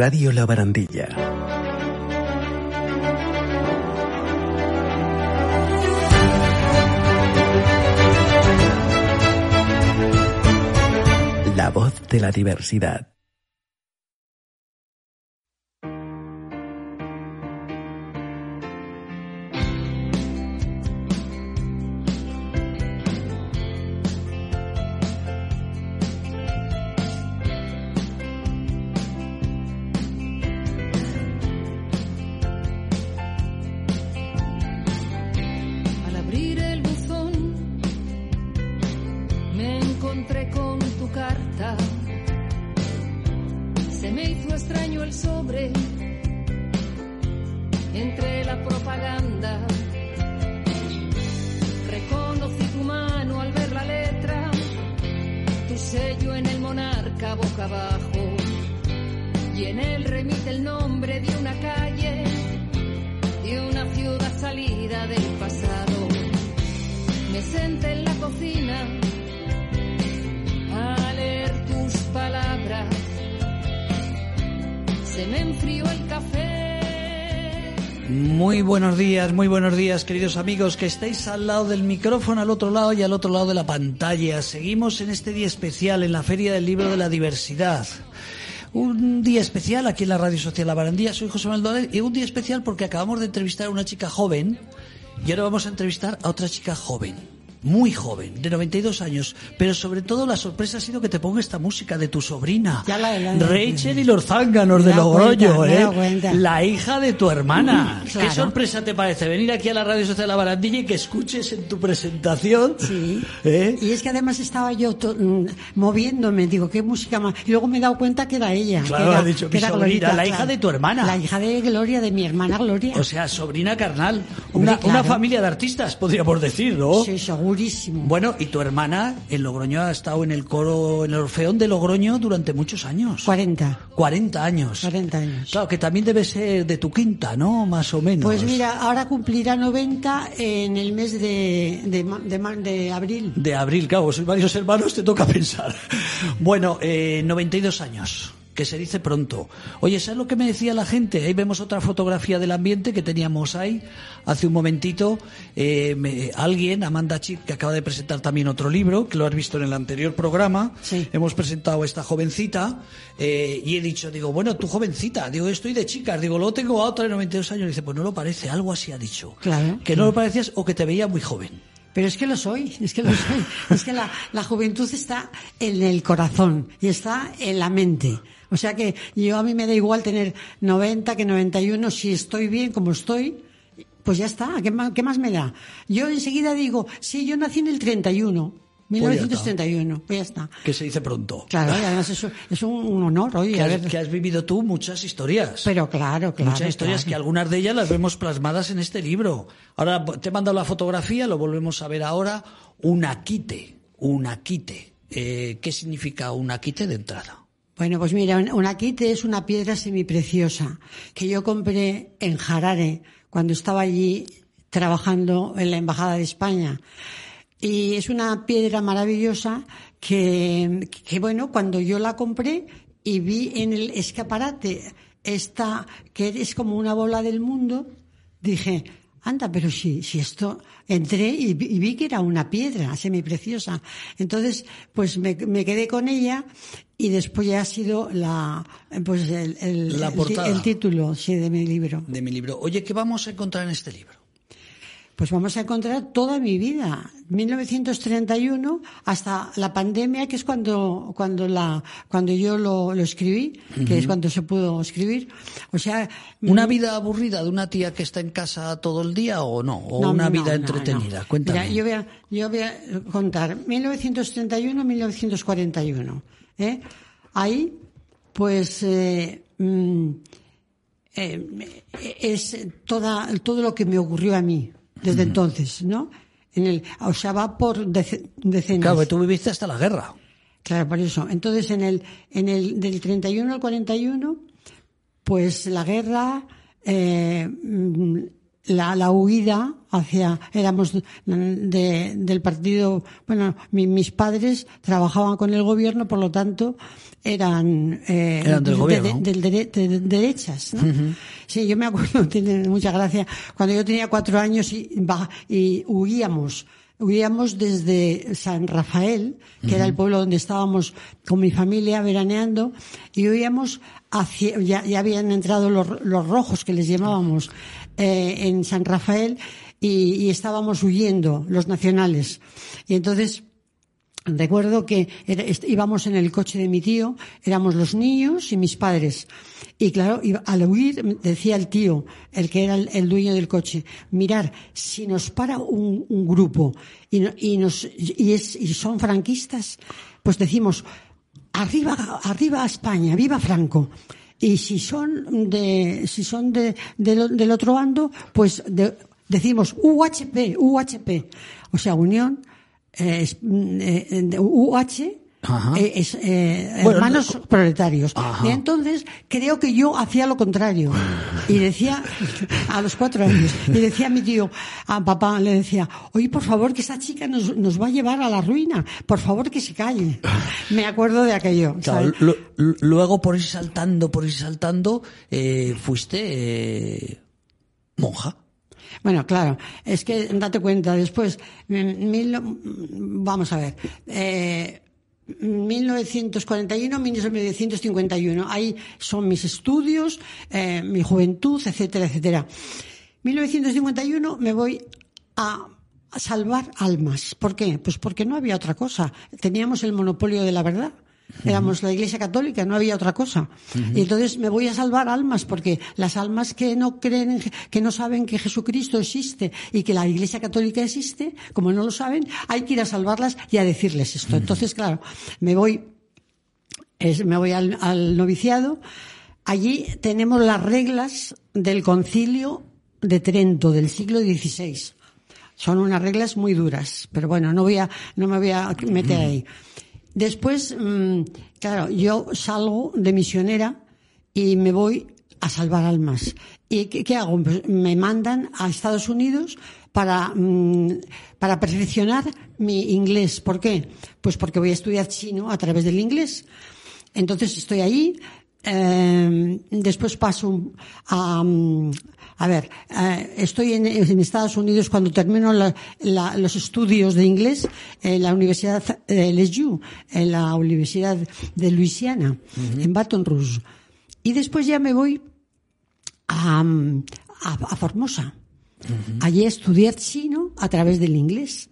Radio La Barandilla. La voz de la diversidad. Me senté en la cocina. Se me enfrió el café. Muy buenos días, muy buenos días, queridos amigos que estáis al lado del micrófono, al otro lado y al otro lado de la pantalla. Seguimos en este día especial en la Feria del Libro de la Diversidad. Un día especial aquí en la Radio Social La Barandilla. Soy José Manuel y un día especial porque acabamos de entrevistar a una chica joven y ahora vamos a entrevistar a otra chica joven. Muy joven, de 92 años, pero sobre todo la sorpresa ha sido que te ponga esta música de tu sobrina, Ya la- la- Rachel y los zánganos de Logroño, cuenta, ¿eh? La hija de tu hermana. ¿Qué claro. sorpresa te parece venir aquí a la Radio Social La Barandilla y que escuches en tu presentación? Sí. ¿eh? Y es que además estaba yo mm, moviéndome, digo, qué música más. Y luego me he dado cuenta que era ella. Claro, que era, ha dicho que mi era sobrina, Glorita, la hija claro. de tu hermana. La hija de Gloria, de mi hermana Gloria. O sea, sobrina carnal. Hombre, Una, claro. una familia de artistas, podríamos decir, ¿no? Sí, segurísimo. Bueno, y tu hermana en Logroño ha estado en el coro, en el Orfeón de Logroño durante muchos años. 40. 40 años. 40 años. Claro, que también debe ser de tu quinta, ¿no? Más o menos. Pues mira, ahora cumplirá 90 en el mes de, de, de de abril. De abril, claro, sois varios hermanos, te toca pensar. Bueno, eh, 92 años, que se dice pronto. Oye, ¿sabes lo que me decía la gente? Ahí vemos otra fotografía del ambiente que teníamos ahí hace un momentito. Eh, me- alguien, Amanda Chip, que acaba de presentar también otro libro, que lo has visto en el anterior programa. Sí. Hemos presentado a esta jovencita eh, y he dicho, digo, bueno, tú jovencita, digo, estoy de chicas, digo, luego tengo a otra de 92 años. Y dice, pues no lo parece, algo así ha dicho. Claro. Que no lo parecías o que te veía muy joven. Pero es que lo soy, es que lo soy. Es que la, la juventud está en el corazón y está en la mente. O sea que yo a mí me da igual tener 90 que 91, si estoy bien como estoy, pues ya está, ¿qué más, qué más me da? Yo enseguida digo, sí, yo nací en el 31, Pues ya está. 1931, pues ya está. Que se dice pronto. Claro, y además eso es un, un honor, oye, que has, que has vivido tú muchas historias. Pero claro, claro. muchas historias que algunas de ellas las vemos plasmadas en este libro. Ahora te he mandado la fotografía, lo volvemos a ver ahora. Un aquite, un aquite. Eh, ¿Qué significa un aquite de entrada? Bueno, pues mira, un- una quite es una piedra semipreciosa que yo compré en Harare cuando estaba allí trabajando en la Embajada de España. Y es una piedra maravillosa que, bueno, cuando yo la compré y vi en el escaparate esta, que es como una bola del mundo, dije, anda, pero si, si esto, entré y vi, que era una piedra semipreciosa. Entonces, pues me quedé con ella y después ya ha sido la, pues el, el, La el el título, sí, de mi libro. De mi libro. Oye, ¿qué vamos a encontrar en este libro? Pues vamos a encontrar toda mi vida, 1931 hasta la pandemia, que es cuando cuando la cuando yo lo, lo escribí, que es cuando se pudo escribir. O sea, ¿Una vida aburrida de una tía que está en casa todo el día o no? ¿O no, una no, vida no, entretenida? Cuéntame. Mira, yo voy a, yo voy a contar 1931-1941. ¿Eh? Ahí, pues, eh, mm, eh, es toda, todo lo que me ocurrió a mí desde entonces, ¿no? En el, o sea, va por dece- decenas. Claro, que tú viviste hasta la guerra. Claro, por eso. Entonces, en el, en el, del 31 al 41, pues la guerra, eh, mm, la, la huida hacia, éramos de, del partido, bueno, mi- mis padres trabajaban con el gobierno, por lo tanto, eran, eh, Eran del de- gobierno. de- derechas, ¿no? Sí, yo me acuerdo, tiene mucha gracia, cuando yo tenía cuatro años y, y huíamos, huíamos desde San Rafael, que era el pueblo donde estábamos con mi familia veraneando, y huíamos hacia, ya, ya habían entrado los, los rojos que les llamábamos, eh, en San Rafael, y, estábamos huyendo, los nacionales. Y entonces, Recuerdo que íbamos en el coche de mi tío, éramos los niños y mis padres. Y claro, al huir, decía el tío, el que era el, dueño del coche, mirar, si nos para un, grupo y, y nos, y, es, y son franquistas, pues decimos, arriba, arriba a España, viva Franco. Y si son de, si son de, del- otro bando, pues de- decimos UHP, UHP. O sea, Unión, eh, UH. Eh, es, eh, Bueno, hermanos no- proletarios. Ajá. Y entonces creo que yo hacía lo contrario. Y decía, a los cuatro años, y decía a mi tío, a papá, le decía, oye, por favor, que esa chica nos, nos va a llevar a la ruina. Por favor, que se calle. Me acuerdo de aquello. Claro, lo- luego por ir saltando, por ir saltando, eh, fuiste eh, monja. Bueno, claro, es que date cuenta, después, mil, vamos a ver, eh, 1941, 1951, ahí son mis estudios, eh, mi juventud, etcétera, etcétera. 1951 me voy a salvar almas. ¿Por qué? Pues porque no había otra cosa. Teníamos el monopolio de la verdad. Éramos la Iglesia Católica, no había otra cosa. Y entonces me voy a salvar almas, porque las almas que no creen, que no saben que Jesucristo existe y que la Iglesia Católica existe, como no lo saben, hay que ir a salvarlas y a decirles esto. Entonces, claro, me voy es- me voy al, al noviciado. Allí tenemos las reglas del concilio de Trento del siglo XVI. Son unas reglas muy duras, pero bueno, no voy a, no me voy a meter ahí. Después, mm, claro, yo salgo de misionera y me voy a salvar almas. ¿Y qué, hago? Pues me mandan a Estados Unidos para, mm, para perfeccionar mi inglés. ¿Por qué? Pues porque voy a estudiar chino a través del inglés. Entonces estoy ahí, eh, después paso a, mm, a ver, eh, estoy en, en Estados Unidos cuando termino la- la- los estudios de inglés en la Universidad de LSU, en la Universidad de Luisiana, en Baton Rouge. Y después ya me voy a, a, a Formosa. Allí a estudiar chino a través del inglés.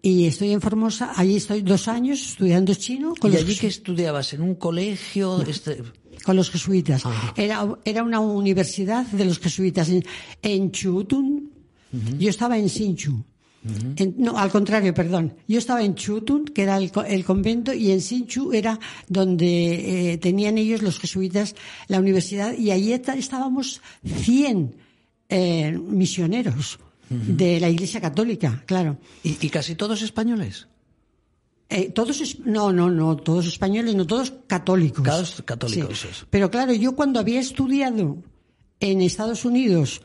Y estoy en Formosa, allí estoy dos años estudiando chino con ¿Y los allí jesu- que estudiabas? ¿En un colegio? Este... con los jesuitas. Era, era una universidad de los jesuitas en, en Chutun. Yo estaba en Sinchu. En- no, al contrario, perdón. Yo estaba en Chutun, que era el, el convento, y en Sinchu era donde eh, tenían ellos los jesuitas la universidad, y allí estábamos 100 eh, misioneros de la Iglesia Católica, claro. ¿Y, y casi todos españoles? Eh, todos, no, no, no, todos españoles, no todos católicos. Todos católicos, Sí. Pero claro, yo cuando había estudiado en Estados Unidos,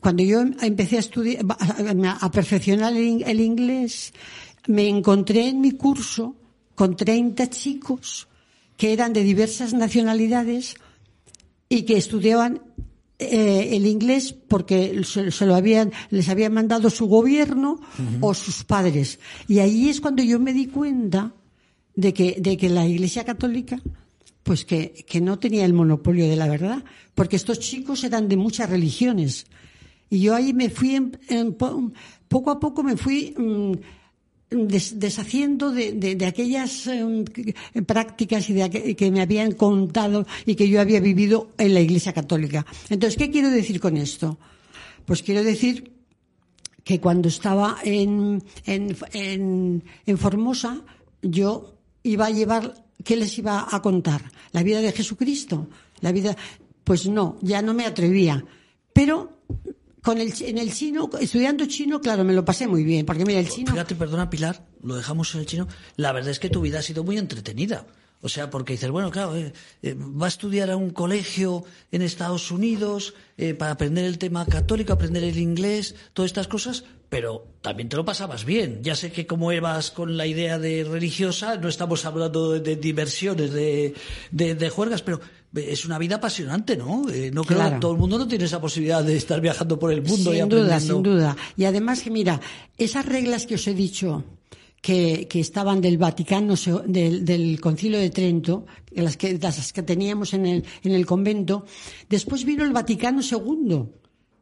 cuando yo empecé a estudiar, a, perfeccionar el inglés, me encontré en mi curso con 30 chicos que eran de diversas nacionalidades y que estudiaban eh, el inglés porque se, se lo habían, les había mandado su gobierno o sus padres. Y ahí es cuando yo me di cuenta de que, de que la Iglesia Católica, pues que, que no tenía el monopolio de la verdad, porque estos chicos eran de muchas religiones. Y yo ahí me fui, en- en po- poco a poco me fui mm, des- deshaciendo de, aquellas que- prácticas y de aqu- que me habían contado y que yo había vivido en la Iglesia Católica. Entonces, ¿qué quiero decir con esto? Pues quiero decir que cuando estaba en, en, en, en Formosa, yo iba a llevar, ¿qué les iba a contar? ¿La vida de Jesucristo? La vida, pues no, ya no me atrevía. Pero con el, en el chino, estudiando chino, claro, me lo pasé muy bien, porque mira, el chino, Fíjate, perdona Pilar, lo dejamos en el chino. La verdad es que tu vida ha sido muy entretenida. O sea, porque dices, bueno, claro, eh, eh, va a estudiar a un colegio en Estados Unidos eh, para aprender el tema católico, aprender el inglés, todas estas cosas, pero también te lo pasabas bien. Ya sé que como ibas con la idea de religiosa, no estamos hablando de, diversiones, de, de, de, juergas, pero es una vida apasionante, ¿no? no creo Claro. todo el mundo no tiene esa posibilidad de estar viajando por el mundo y sin duda, aprendiendo. sin duda. Y además que mira, esas reglas que os he dicho que, que estaban del Vaticano, del, del Concilio de Trento, las que, las que teníamos en el, en el convento, después vino el Vaticano II,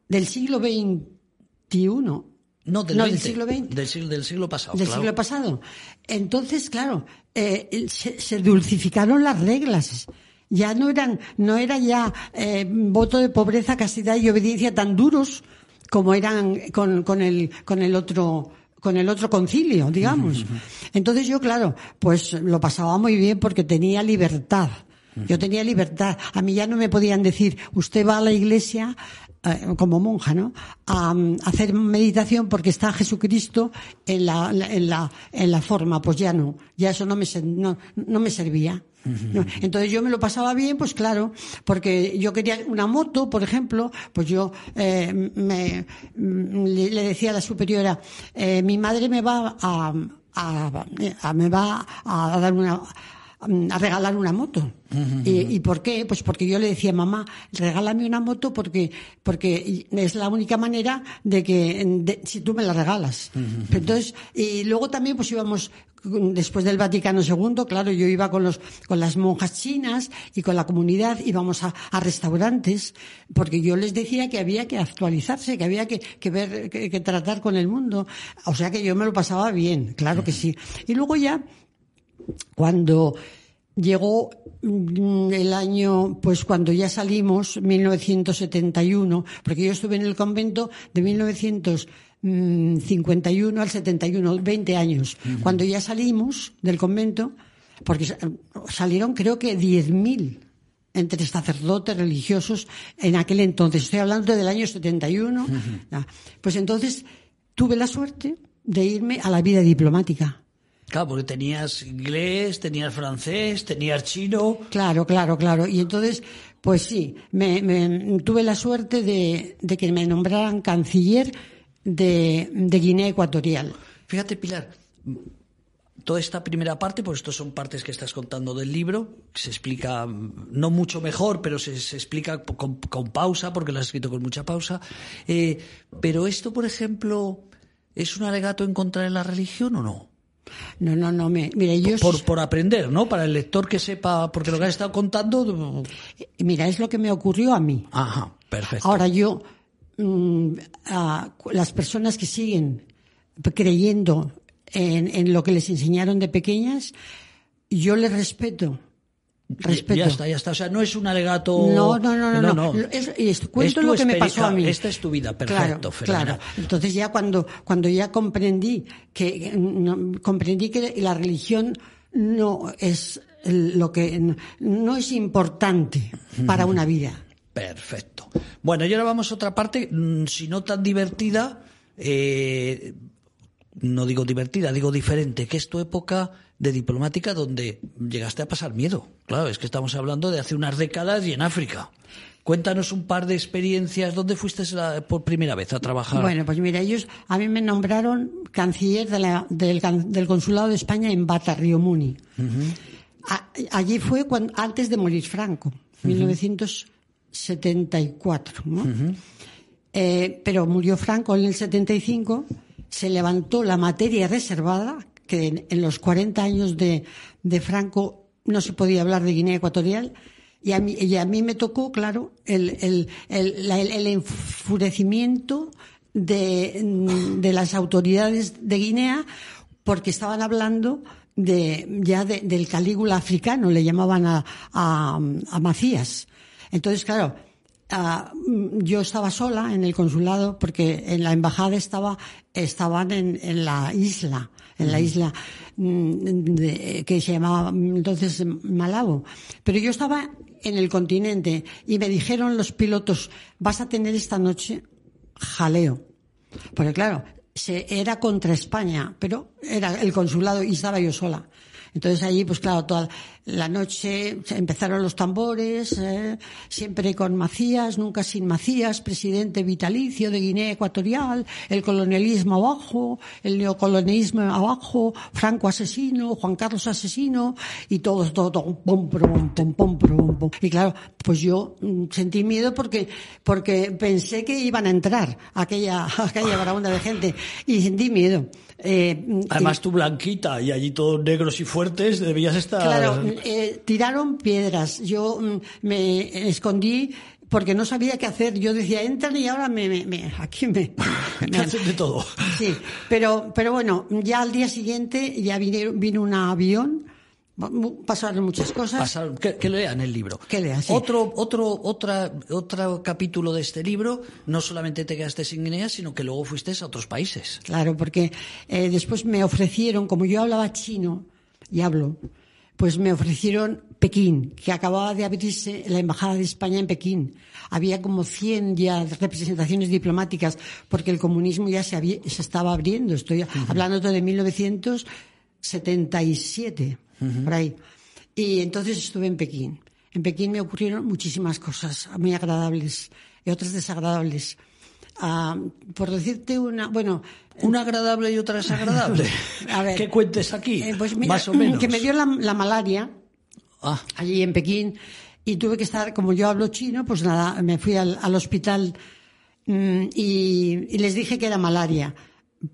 del siglo XXI. No, del, No, 20, del siglo XX. Del siglo, del siglo pasado, del claro. siglo pasado. Entonces, claro, eh, se, se dulcificaron las reglas. Ya no eran, no era ya eh, voto de pobreza, castidad y obediencia tan duros como eran con, con el, con el otro, con el otro concilio, digamos. Entonces yo, claro, pues lo pasaba muy bien porque tenía libertad. Yo tenía libertad. A mí ya no me podían decir, usted va a la iglesia como monja, ¿no? A, mm, hacer meditación porque está Jesucristo en la, en la, en la forma. Pues ya no. Ya eso no me, no, no me servía. No. Entonces yo me lo pasaba bien, pues claro, porque yo quería una moto, por ejemplo, pues yo eh, me, mm, le, le decía a la superiora, eh, mi madre me va a, a- a- me va a dar una a regalar una moto. ¿Y, ¿Y por qué? Pues porque yo le decía, mamá, regálame una moto porque, porque es la única manera de que, de- si tú me la regalas. Entonces, y luego también pues íbamos, después del Vaticano II, claro, yo iba con los, con las monjas chinas y con la comunidad, íbamos a, a restaurantes, porque yo les decía que había que actualizarse, que había que, que ver, que, que tratar con el mundo. O sea que yo me lo pasaba bien, claro que sí. Y luego ya, cuando llegó mm, el año, pues cuando ya salimos, 1971, porque yo estuve en el convento de 1951 al 71, 20 años. Cuando ya salimos del convento, porque sa- salieron creo que 10.000 entre sacerdotes religiosos en aquel entonces. Estoy hablando del año 71. Ya. Pues entonces tuve la suerte de irme a la vida diplomática. Claro, porque tenías inglés, tenías francés, tenías chino. Claro, claro, claro. Y entonces, pues sí, me, me- tuve la suerte de, de que me nombraran canciller de, de Guinea Ecuatorial. Fíjate, Pilar, toda esta primera parte, pues estos son partes que estás contando del libro, se explica no mucho mejor, pero se, se explica con, con pausa, porque lo has escrito con mucha pausa. Eh, pero esto, por ejemplo, ¿es un alegato en contra de la religión o no? No, no, no, me, mira, yo... Por, por aprender, ¿no? Para el lector que sepa, porque lo que has estado contando. Mira, es lo que me ocurrió a mí. Ajá, perfecto. Ahora yo, mm, a las personas que siguen creyendo en, en lo que les enseñaron de pequeñas, yo les respeto. Respeto. Ya está, ya está. O sea, no es un alegato. No, no, no, no. no. Es, es- cuento lo que me pasó a mí. Esta es tu vida, perfecto, Claro, claro. Entonces ya cuando, cuando ya comprendí que, no, comprendí que la religión no es lo que, no es importante para una vida. Perfecto. Bueno, y ahora vamos a otra parte, mm, si no tan divertida, eh, no digo divertida, digo diferente, que es tu época de diplomática donde llegaste a pasar miedo. Claro, es que estamos hablando de hace unas décadas y en África. Cuéntanos un par de experiencias. ¿Dónde fuiste la- por primera vez a trabajar? Bueno, pues mira, ellos, a mí me nombraron canciller de la- del, del Consulado de España en Bata, Río Muni. A- allí fue cuando, antes de morir Franco, 1974. ¿no? Eh, pero murió Franco en el 75, se levantó la materia reservada, que en, los 40 años de, Franco no se podía hablar de Guinea Ecuatorial, y a mí, me tocó, claro, el, el, el, el- enfurecimiento de, de las autoridades de Guinea porque estaban hablando de, ya de- del Calígula africano, le llamaban a, a, a Macías. Entonces, claro, mm, yo estaba sola en el consulado porque en la embajada estaba, estaban en, en la isla, en la isla mm, de- que se llamaba mm, entonces Malabo. Pero yo estaba en el continente y me dijeron los pilotos, vas a tener esta noche jaleo. Porque claro, se, era contra España, pero era el consulado y estaba yo sola. Entonces allí, pues claro, toda, la noche empezaron los tambores, eh, siempre con Macías, nunca sin Macías, presidente vitalicio de Guinea Ecuatorial, el colonialismo abajo, el neocolonialismo abajo, Franco asesino, Juan Carlos asesino, y todo, todo, todo pum, pum, pum, pum. Y claro, pues yo mm, sentí miedo porque, porque pensé que iban a entrar aquella, aquella barabunda de gente, y sentí miedo. Eh, Además, tú blanquita y allí todos negros y fuertes, debías estar. Claro, eh, tiraron piedras. Yo mm, me escondí porque no sabía qué hacer. Yo decía, entran y ahora me, me, aquí me, me hacen de todo. Sí, pero, pero bueno, ya al día siguiente ya vino, vino un avión Pasaron muchas cosas. Pasaron, que, lean el libro. Que lean, Otro, otro, otra, otro capítulo de este libro, no solamente te quedaste sin Guinea, sino que luego fuiste a otros países. Claro, porque eh, después me ofrecieron, como yo hablaba chino y hablo, pues me ofrecieron Pekín, que acababa de abrirse la Embajada de España en Pekín. Había como 100 ya representaciones diplomáticas, porque el comunismo ya se, se estaba abriendo. Estoy hablando de 1977 por ahí. Y entonces estuve en Pekín. En Pekín me ocurrieron muchísimas cosas muy agradables y otras desagradables. Ah, por decirte una, bueno, una agradable y otra desagradable. A ver, ¿qué cuentes aquí? Eh, pues más o menos. Que me dio la, malaria ah. allí en Pekín y tuve que estar, como yo hablo chino, pues nada, me fui al, hospital mm, y, y, les dije que era malaria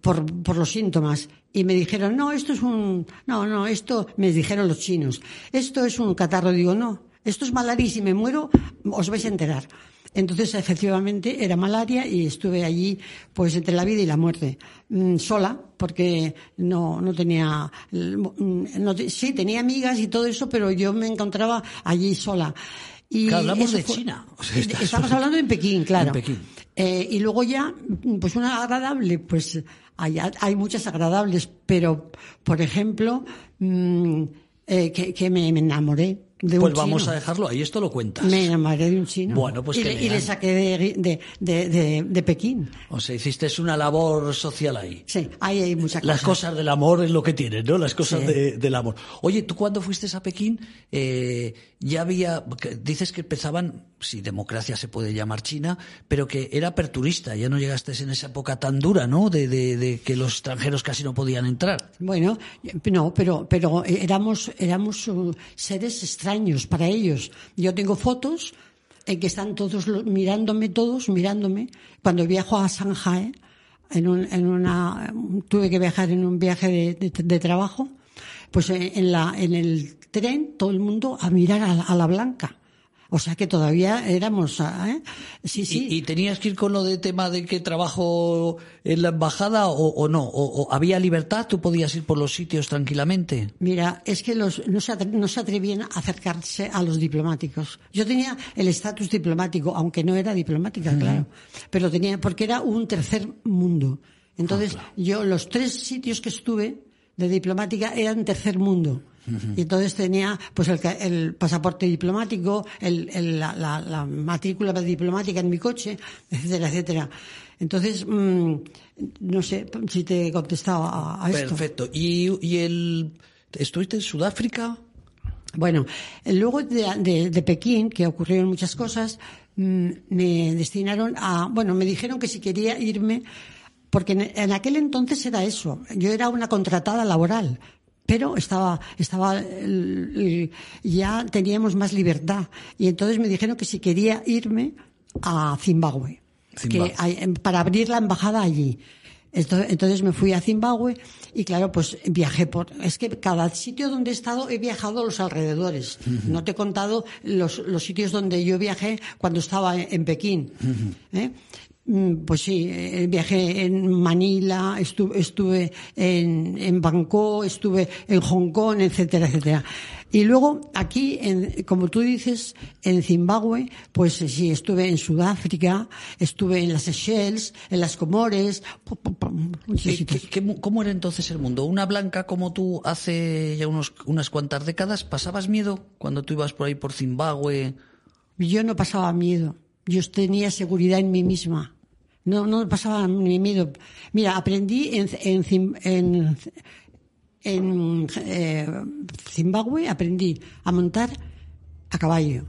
por, por los síntomas y me dijeron, no, esto es un, no, no, esto, me dijeron los chinos, esto es un catarro. Digo, no, esto es malaria y si me muero os vais a enterar. Entonces, efectivamente, era malaria y estuve allí, pues, entre la vida y la muerte, mm, sola, porque no, no tenía, mm, no, sí, tenía amigas y todo eso, pero yo me encontraba allí sola. Y hablamos de China. estamos hablando en Pekín, claro. En Pekín. Eh, y luego ya, pues una agradable, pues hay, hay muchas agradables, pero, por ejemplo, mmm, eh, que, que me, me enamoré pues vamos a dejarlo ahí, esto lo cuentas. Me enamoré de un chino. Bueno, pues y, le, y le saqué de, de, de, de, Pekín. O sea, hiciste una labor social ahí. Sí, ahí hay muchas cosas. Las cosas del amor es lo que tienen, ¿no? Las cosas del amor. Oye, tú cuando fuiste a Pekín, eh, ya había, dices que empezaban, si democracia se puede llamar China, pero que era aperturista, ya no llegaste en esa época tan dura, ¿no? De, de, de que los extranjeros casi no podían entrar. Bueno, no, pero, pero éramos, éramos uh, seres extraños años para ellos. Yo tengo fotos en que están todos mirándome, todos mirándome. Cuando viajo a Shanghai, en, en una, tuve que viajar en un viaje de, trabajo, pues en, la, en el tren todo el mundo a mirar a la blanca. O sea que todavía éramos, ¿eh? Sí, sí. ¿Y, tenías que ir con lo de tema de que trabajo en la embajada o, no? O, había libertad? ¿Tú podías ir por los sitios tranquilamente? Mira, es que los, no, se no se atrevían a acercarse a los diplomáticos. Yo tenía el estatus diplomático, aunque no era diplomática, claro. Pero tenía, porque era un tercer mundo. Entonces, ah, yo los tres sitios que estuve de diplomática eran tercer mundo. Y entonces tenía pues el, el pasaporte diplomático, el, el, la, la, matrícula diplomática en mi coche, etcétera, etcétera. Entonces, mm, no sé si te he contestado a, esto. Perfecto. ¿Y, y el, estuviste en Sudáfrica? Bueno, luego de, de, Pekín, que ocurrieron muchas cosas, mm, me destinaron a, bueno, me dijeron que si quería irme, porque en, aquel entonces era eso, yo era una contratada laboral, pero estaba, estaba, ya teníamos más libertad. Y entonces me dijeron que si quería irme a Zimbabue, Que para abrir la embajada allí. Entonces me fui a Zimbabue y claro, pues viajé por... Es que cada sitio donde he estado he viajado a los alrededores. No te he contado los, los, sitios donde yo viajé cuando estaba en, Pekín. ¿eh? Mm, pues sí, eh, viajé en Manila, estuve, estuve en, en Bangkok, estuve en Hong Kong, etcétera, etcétera. Y luego aquí, en, como tú dices, en Zimbabue, pues sí, estuve en Sudáfrica, estuve en las Seychelles, en las Comores. cómo era entonces el mundo? Una blanca como tú hace ya unos, unas cuantas décadas, ¿pasabas miedo cuando tú ibas por ahí por Zimbabue? Yo no pasaba miedo. Yo tenía seguridad en mí misma. No, no pasaba ni miedo. Mira, aprendí en, en, en eh, Zimbabue aprendí a montar a caballo,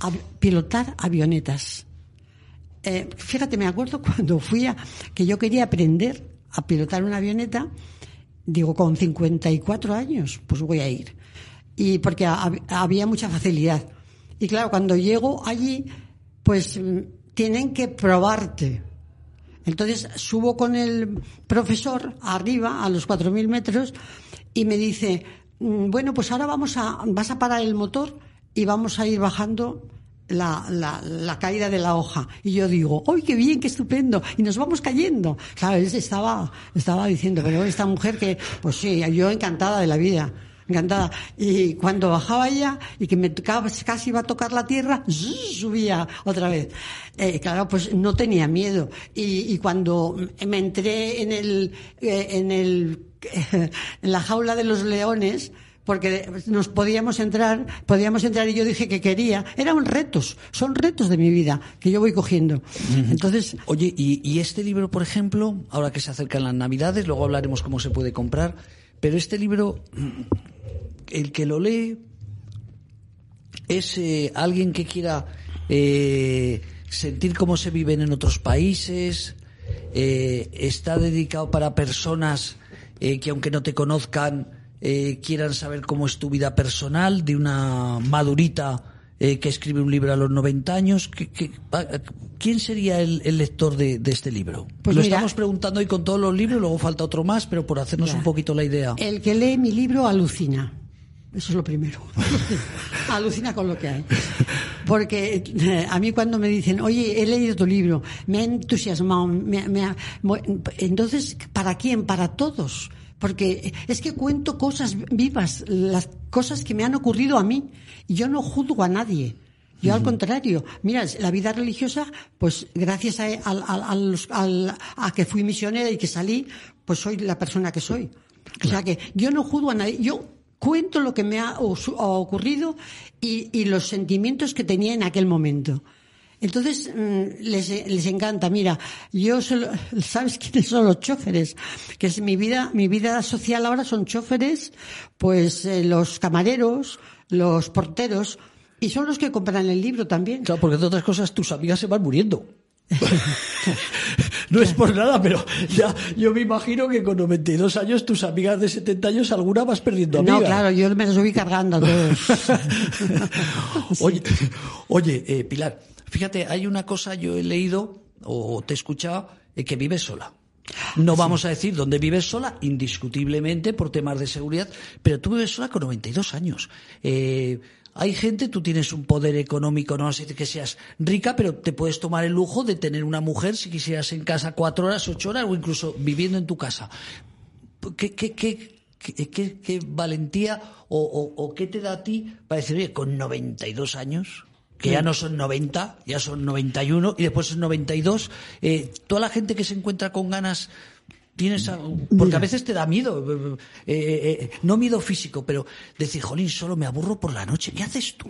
a pilotar avionetas. Eh, fíjate, me acuerdo cuando fui a que yo quería aprender a pilotar una avioneta, digo, con 54 años, pues voy a ir. Y porque había mucha facilidad. Y claro, cuando llego allí, pues mm, tienen que probarte. Entonces subo con el profesor arriba a los 4.000 metros y me dice, mm, bueno, pues ahora vamos a, vas a parar el motor y vamos a ir bajando la, la, la, caída de la hoja. Y yo digo, ¡ay, qué bien, qué estupendo! Y nos vamos cayendo. Claro, estaba, estaba diciendo, pero esta mujer que, pues sí, yo encantada de la vida. Encantada. Y cuando bajaba ella y que me tocaba, casi iba a tocar la tierra, subía otra vez. Eh, claro, pues no tenía miedo. Y, y cuando me entré en el, eh, en el, en la jaula de los leones, porque nos podíamos entrar, podíamos entrar y yo dije que quería. Eran retos, son retos de mi vida que yo voy cogiendo. Entonces. Oye, y, y, este libro, por ejemplo, ahora que se acercan las Navidades, luego hablaremos cómo se puede comprar, pero este libro, el que lo lee es eh, alguien que quiera eh, sentir cómo se viven en otros países, eh, está dedicado para personas eh, que aunque no te conozcan, quieran saber cómo es tu vida personal, de una madurita que escribe un libro a los 90 años. quién sería el, lector de, este libro? Pues Lo estamos preguntando hoy con todos los libros, luego falta otro más, pero por hacernos un poquito la idea. El que lee mi libro alucina. Eso es lo primero. Alucina con lo que hay. Porque eh, a mí cuando me dicen, oye, he leído tu libro, me ha entusiasmado, entonces, ¿para quién? Para todos porque es que cuento cosas vivas, las cosas que me han ocurrido a mí, y yo no juzgo a nadie. Yo al contrario, mira, la vida religiosa, pues gracias a, a, que fui misionera y que salí, pues soy la persona que soy. O sea que yo no juzgo a nadie, yo cuento lo que me ha, ocurrido y los sentimientos que tenía en aquel momento. Entonces mm, les, les, encanta. Mira, yo solo, ¿sabes quiénes son los choferes? Que es mi vida, mi vida social ahora son choferes, pues eh, los camareros, los porteros, y son los que compran el libro también. Claro, porque de otras cosas tus amigas se van muriendo. no es por nada, pero ya yo me imagino que con 92 años tus amigas de 70 años alguna vas perdiendo amigas. No, claro, yo me las voy cargando a todos. oye, oye eh, Pilar, Fíjate, hay una cosa, yo he leído o te he escuchado, eh, que vives sola. No vamos a decir dónde vives sola, indiscutiblemente por temas de seguridad, pero tú vives sola con 92 años. Eh, hay gente, tú tienes un poder económico, no sé que seas rica, pero te puedes tomar el lujo de tener una mujer si quisieras en casa cuatro horas, ocho horas o incluso viviendo en tu casa. ¿Qué, qué, qué, qué, valentía o, o, qué te da a ti para decir, oye, con 92 años que ya no son 90, ya son 91 y después son 92. Eh, toda la gente que se encuentra con ganas tienes porque a veces te da miedo, eh, eh, no miedo físico, pero decir, jolín, solo me aburro por la noche. ¿Qué haces tú?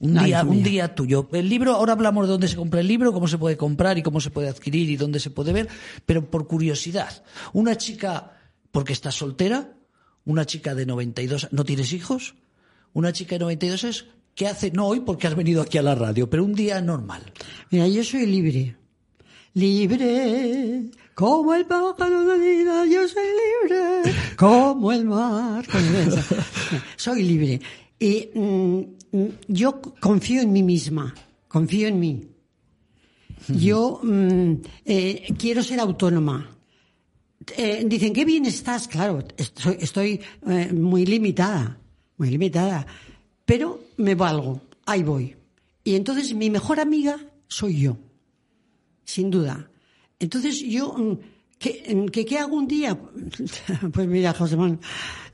Un día, un día tuyo. El libro, ahora hablamos de dónde se compra el libro, cómo se puede comprar y cómo se puede adquirir y dónde se puede ver, pero por curiosidad, una chica, porque está soltera, una chica de 92, ¿no tienes hijos? Una chica de 92 es ¿Qué hace? No hoy porque has venido aquí a la radio, pero un día normal. Mira, yo soy libre. Libre, como el pájaro de vida, yo soy libre, como el mar. soy libre. Y mm, yo confío en mí misma, confío en mí. Yo mm, eh, quiero ser autónoma. Eh, dicen, qué bien estás. Claro, estoy, estoy eh, muy limitada, muy limitada pero me valgo, ahí voy. Y entonces mi mejor amiga soy yo, sin duda. Entonces yo, mm, ¿qué, qué, hago un día? Pues mira, José Manuel,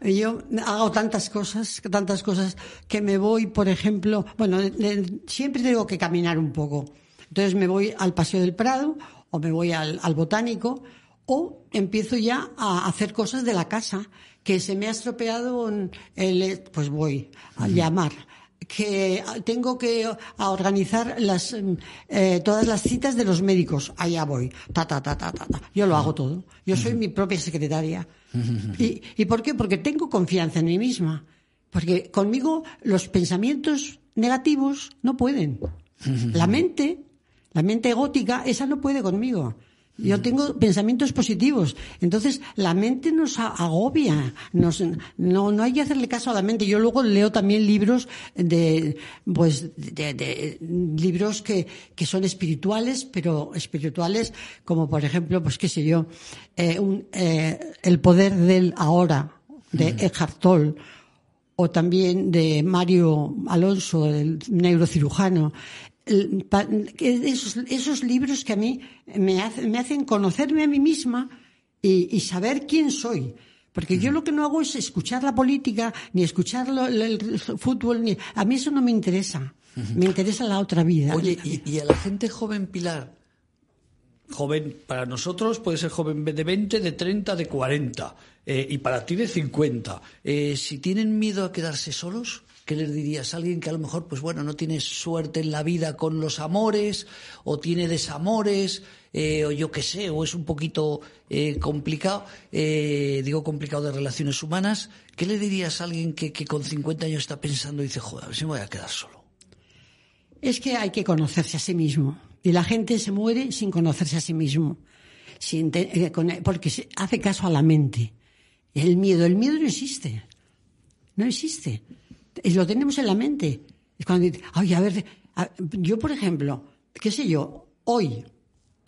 yo hago tantas cosas, tantas cosas, que me voy, por ejemplo, bueno, siempre tengo que caminar un poco. Entonces me voy al Paseo del Prado o me voy al, al Botánico o empiezo ya a hacer cosas de la casa que se me ha estropeado el, pues voy a llamar que tengo que a organizar las eh, todas las citas de los médicos. Allá voy. Ta, ta, ta, ta, ta, ta. Yo lo hago todo. Yo soy mi propia secretaria. ¿Y, ¿Y por qué? Porque tengo confianza en mí misma. Porque conmigo los pensamientos negativos no pueden. La mente, la mente gótica, esa no puede conmigo. Yo tengo pensamientos positivos. Entonces, la mente nos agobia. Nos, no, no hay que hacerle caso a la mente. Yo luego leo también libros de, pues, de, de libros que, que son espirituales, pero espirituales como, por ejemplo, pues qué sé yo, eh, un, eh, El poder del ahora, de Eckhart Tolle, o también de Mario Alonso, el neurocirujano, esos, esos libros que a mí me, hacen, me hacen conocerme a mí misma y, y, saber quién soy. Porque yo lo que no hago es escuchar la política, ni escuchar lo, el, el, fútbol, ni a mí eso no me interesa. Me interesa la otra vida. Oye, y, y a la gente joven, Pilar, joven para nosotros puede ser joven de 20, de 30, de 40, eh, y para ti de 50. Eh, si tienen miedo a quedarse solos, ¿qué les dirías? Alguien que a lo mejor, pues bueno, no tiene suerte en la vida con los amores, o tiene desamores, eh, o yo qué sé, o es un poquito eh, complicado, eh, digo complicado de relaciones humanas, ¿qué le dirías a alguien que, que con 50 años está pensando y dice, joder, a ver si me voy a quedar solo? Es que hay que conocerse a sí mismo. Y la gente se muere sin conocerse a sí mismo. Sin te, con, porque hace caso a la mente. El miedo, el miedo no existe. No existe. Y lo tenemos en la mente. Es cuando dice, oye, a ver, a, yo por ejemplo, qué sé yo, hoy,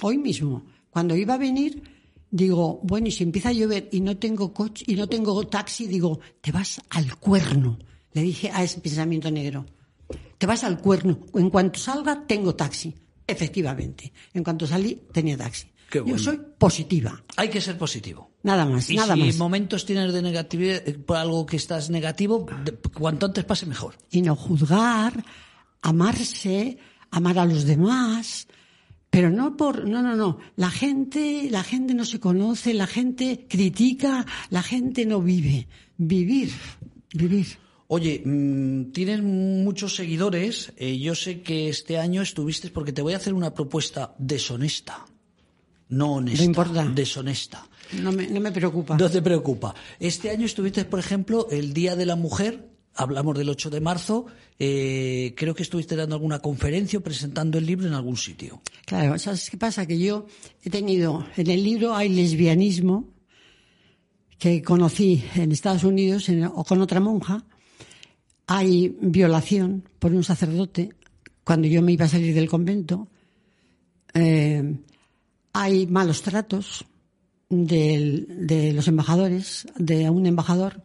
hoy mismo, cuando iba a venir, digo, bueno, y si empieza a llover y no tengo coche y no tengo taxi, digo, te vas al cuerno. Le dije a ese pensamiento negro, te vas al cuerno. En cuanto salga, tengo taxi. Efectivamente. En cuanto salí, tenía taxi. Bueno. Yo soy positiva. Hay que ser positivo. Nada más, y nada si más. momentos tienes de negatividad por algo que estás negativo, cuanto antes pase mejor. Y no juzgar, amarse, amar a los demás, pero no por no no no, la gente la gente no se conoce, la gente critica, la gente no vive, vivir, vivir. Oye, mmm, tienes muchos seguidores. Eh, yo sé que este año estuviste porque te voy a hacer una propuesta deshonesta. No honesta. No importa. Deshonesta. No me, no me preocupa. No te preocupa. Este año estuviste, por ejemplo, el Día de la Mujer. Hablamos del 8 de marzo. Eh, creo que estuviste dando alguna conferencia o presentando el libro en algún sitio. Claro, ¿sabes qué pasa? Que yo he tenido, en el libro hay lesbianismo que conocí en Estados Unidos en, o con otra monja. Hay violación por un sacerdote cuando yo me iba a salir del convento. Eh, hay malos tratos del, de los embajadores, de un embajador.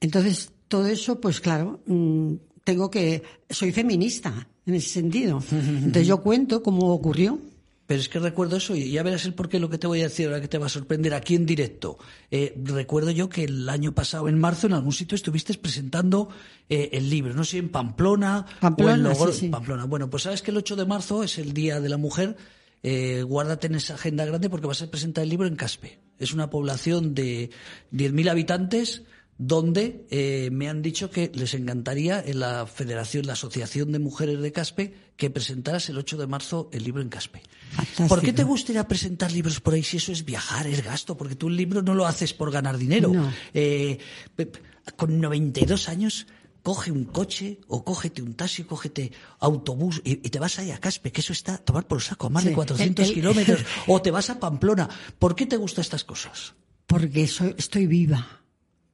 Entonces, todo eso, pues claro, mmm, tengo que. Soy feminista en ese sentido. Entonces, yo cuento cómo ocurrió. Pero es que recuerdo eso y ya verás el porqué lo que te voy a decir ahora que te va a sorprender aquí en directo. Eh, recuerdo yo que el año pasado, en marzo, en algún sitio estuviste presentando eh, el libro, no sé, en Pamplona, Pamplona o en Logro... sí, sí. Pamplona. Bueno, pues sabes que el 8 de marzo es el Día de la Mujer. Eh, guárdate en esa agenda grande porque vas a presentar el libro en Caspe. Es una población de 10.000 habitantes donde eh, me han dicho que les encantaría en la Federación, la Asociación de Mujeres de Caspe, que presentaras el 8 de marzo el libro en Caspe. Fantástico. ¿Por qué te gustaría presentar libros por ahí si eso es viajar, es gasto? Porque tú el libro no lo haces por ganar dinero. No. Eh, con 92 años coge un coche o cógete un taxi, cógete autobús y, y, te vas ahí a Caspe, que eso está a tomar por saco, a más Sí. de 400 El- el- kilómetros, o te vas a Pamplona. ¿Por qué te gustan estas cosas? Porque soy, estoy viva.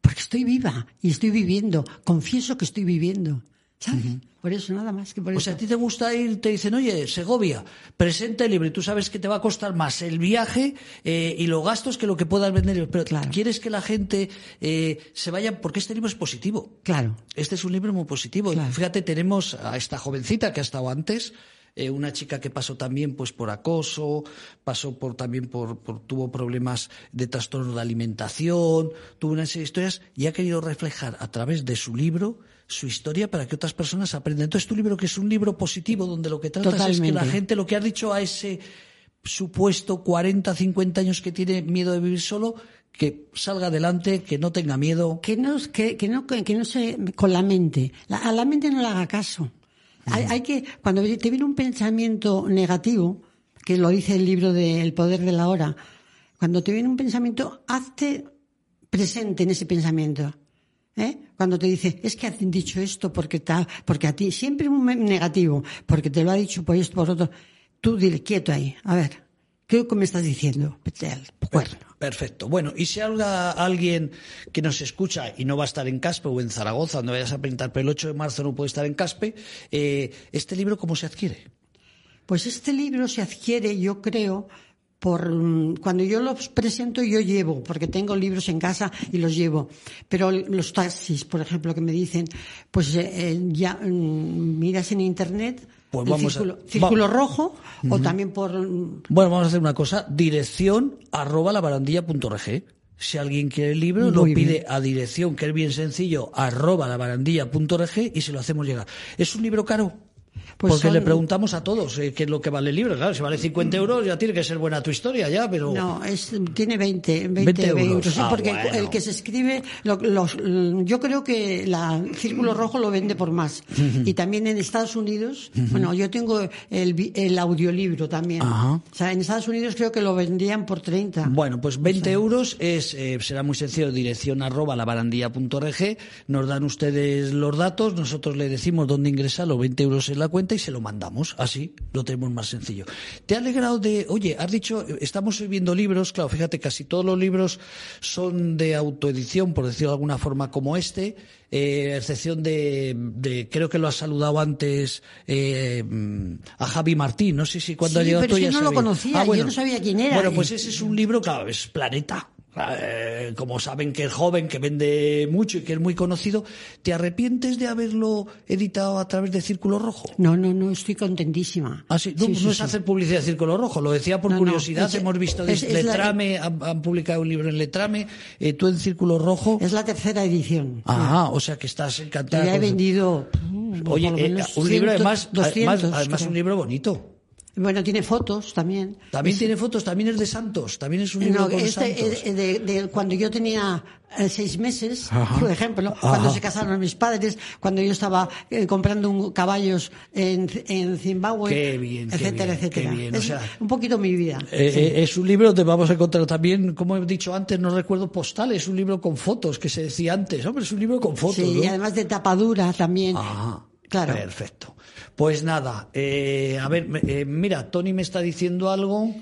Porque estoy viva y estoy viviendo. Confieso que estoy viviendo. ¿Sabes? Por eso, nada más que por O eso. sea, a ti te gusta ir, te dicen, oye, Segovia, presenta el libro y tú sabes que te va a costar más el viaje eh, y los gastos que lo que puedas vender. Pero Claro. quieres que la gente eh, se vaya, porque este libro es positivo. Claro. Este es un libro muy positivo. Claro. Fíjate, tenemos a esta jovencita que ha estado antes, eh, una chica que pasó también pues por acoso, pasó por también por, por tuvo problemas de trastorno de alimentación, tuvo una serie de historias y ha querido reflejar a través de su libro su historia para que otras personas aprendan. Entonces, tu libro que es un libro positivo donde lo que tratas es que la gente, lo que has dicho a ese supuesto 40, 50 años que tiene miedo de vivir solo, que salga adelante, que no tenga miedo. Que no, que, que no, que no se, con la mente. La- a la mente no le haga caso. Hay, hay que, cuando te viene un pensamiento negativo, que lo dice el libro de El poder de la hora, cuando te viene un pensamiento, hazte presente en ese pensamiento. ¿Eh? Cuando te dice, es que han dicho esto porque, ta, porque a ti, siempre un negativo, porque te lo ha dicho por esto, por otro, tú dile, quieto ahí, a ver, ¿qué es lo que me estás diciendo? Perfecto. Bueno, y si habrá alguien que nos escucha y no va a estar en Caspe o en Zaragoza, donde vayas a pintar, pero el 8 de marzo no puede estar en Caspe, eh, ¿este libro cómo se adquiere? Pues este libro se adquiere, yo creo, por mm, cuando yo los presento yo llevo, porque tengo libros en casa y los llevo. Pero los taxis, por ejemplo, que me dicen, pues eh, eh, ya mm, miras en internet Pues el vamos a- círculo, va- rojo o también por mm, Bueno, vamos a hacer una cosa, dirección arroba labarandilla.org. Si alguien quiere el libro, lo pide a dirección, que es bien sencillo, arroba labarandilla.org y se lo hacemos llegar. ¿Es un libro caro? Pues Porque son- le preguntamos a todos eh, qué es lo que vale el libro. Claro, si vale 50 euros ya tiene que ser buena tu historia ya, pero... No, es, tiene 20, 20, 20 euros. Ah, porque bueno. el que se escribe, lo- los- yo creo que la el Círculo Rojo lo vende por más. Y también en Estados Unidos, bueno, yo tengo el, el audiolibro también. O sea, en Estados Unidos creo que lo vendían por 30. Bueno, pues 20 euros es, eh, será muy sencillo, dirección arroba labarandilla.org, nos dan ustedes los datos, nosotros le decimos dónde ingresar los 20 euros en la cuenta y se lo mandamos, así lo tenemos más sencillo. ¿Te ha alegrado de, oye, has dicho, estamos viendo libros, claro, fíjate, casi todos los libros son de autoedición, por decirlo de alguna forma, como este, eh, a excepción de, de, creo que lo has saludado antes eh, a Javi Martín, no sé si cuando Sí, ha llegado pero tú si ya no lo conocía, yo no sabía quién era. Bueno, pues ese es un libro, claro, es Planeta. Eh, como saben que es joven, que vende mucho y que es muy conocido, ¿te arrepientes de haberlo editado a través de Círculo Rojo? No, no, no, estoy contentísima. Ah, sí, no, Sí, no sí, es hacer publicidad de Círculo Rojo, lo decía por No, no, curiosidad, es- hemos visto es- la- Letrame, han, han publicado un libro en Letrame, eh, tú en Círculo Rojo. Es la tercera edición. Ajá, o sea que estás encantada. ya he vendido. mm, Oye, eh, un libro 100, además, 200, además, además un libro bonito. Bueno, tiene fotos también. También Es- tiene fotos, también es de Santos, también es un libro No, con este Santos. es de, de cuando yo tenía eh, seis meses, Ajá. por ejemplo, Ajá. cuando se casaron mis padres, cuando yo estaba eh, comprando un- caballos en, en Zimbabue, Qué bien, qué etcétera, bien, qué etcétera. bien, o Es sea, un poquito mi vida. Eh, sí. eh, es un libro donde vamos a encontrar también, como he dicho antes, no recuerdo postales, es un libro con fotos, que se decía antes. Hombre, es un libro con fotos, Sí, ¿no? y además de tapadura también. Ajá. Claro. Perfecto. Pues nada, eh, a ver, eh, mira, Tony me está diciendo algo.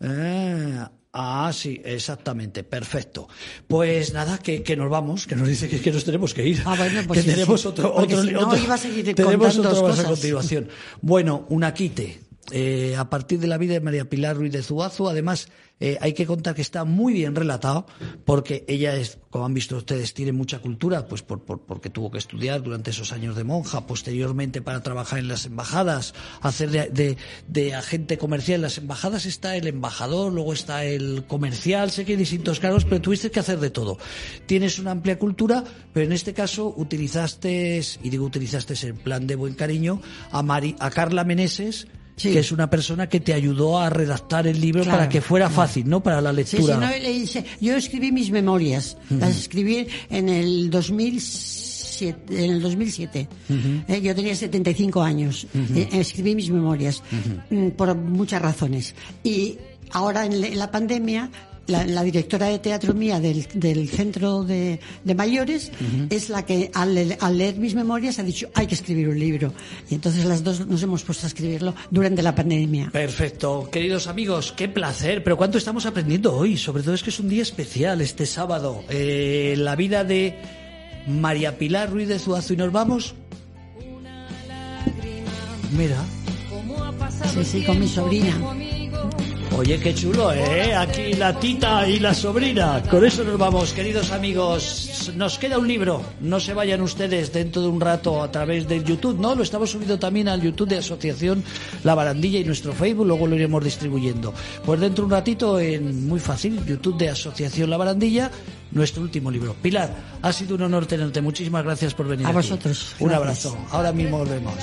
Eh, ah, sí, exactamente, perfecto. Pues nada, que, que nos vamos, que nos dice que, que nos tenemos que ir. Ah, bueno, pues que sí, tenemos sí. otro, otro, si no, otro- iba a seguir tenemos otro más a cosas. continuación. Bueno, una quite. Eh, a partir de la vida de María Pilar Ruiz de Zuazo, además, eh, hay que contar que está muy bien relatado, porque ella es, como han visto ustedes, tiene mucha cultura, pues por, por- porque tuvo que estudiar durante esos años de monja, posteriormente para trabajar en las embajadas, hacer de, de- agente comercial en las embajadas está el embajador, luego está el comercial, sé que hay distintos cargos, pero tuviste que hacer de todo. Tienes una amplia cultura, pero en este caso utilizaste, y digo utilizaste en plan de buen cariño, a, Mari- a Carla Meneses, Sí. que es una persona que te ayudó a redactar el libro Claro, para que fuera claro. fácil, ¿no? Para la Sí, sí, lectura. no, yo escribí mis memorias, las escribí en el 2007. En el 2007. Eh, yo tenía 75 años. Eh, escribí mis memorias mm, por muchas razones. Y ahora en, la pandemia, la, la directora de teatro mía del, del centro de, de mayores es la que al, al leer mis memorias ha dicho hay que escribir un libro. Y entonces las dos nos hemos puesto a escribirlo durante la pandemia. Perfecto, queridos amigos, qué placer. Pero cuánto estamos aprendiendo hoy. Sobre todo es que es un día especial este sábado. Eh, la vida de María Pilar Ruiz de Zuazo y nos vamos. Mira. Cómo ha pasado Sí, sí, con mi sobrina. Oye, qué chulo, ¿eh? Aquí la tita y la sobrina. Con eso nos vamos, queridos amigos. Nos queda un libro. No se vayan ustedes dentro de un rato a través del YouTube. No, lo estamos subiendo también al YouTube de Asociación La Barandilla y nuestro Facebook. Luego lo iremos distribuyendo. Pues dentro de un ratito, en muy fácil, YouTube de Asociación La Barandilla, nuestro último libro. Pilar, ha sido un honor tenerte. Muchísimas gracias por venir. A aquí. vosotros. Un Gracias. abrazo. Ahora mismo volvemos.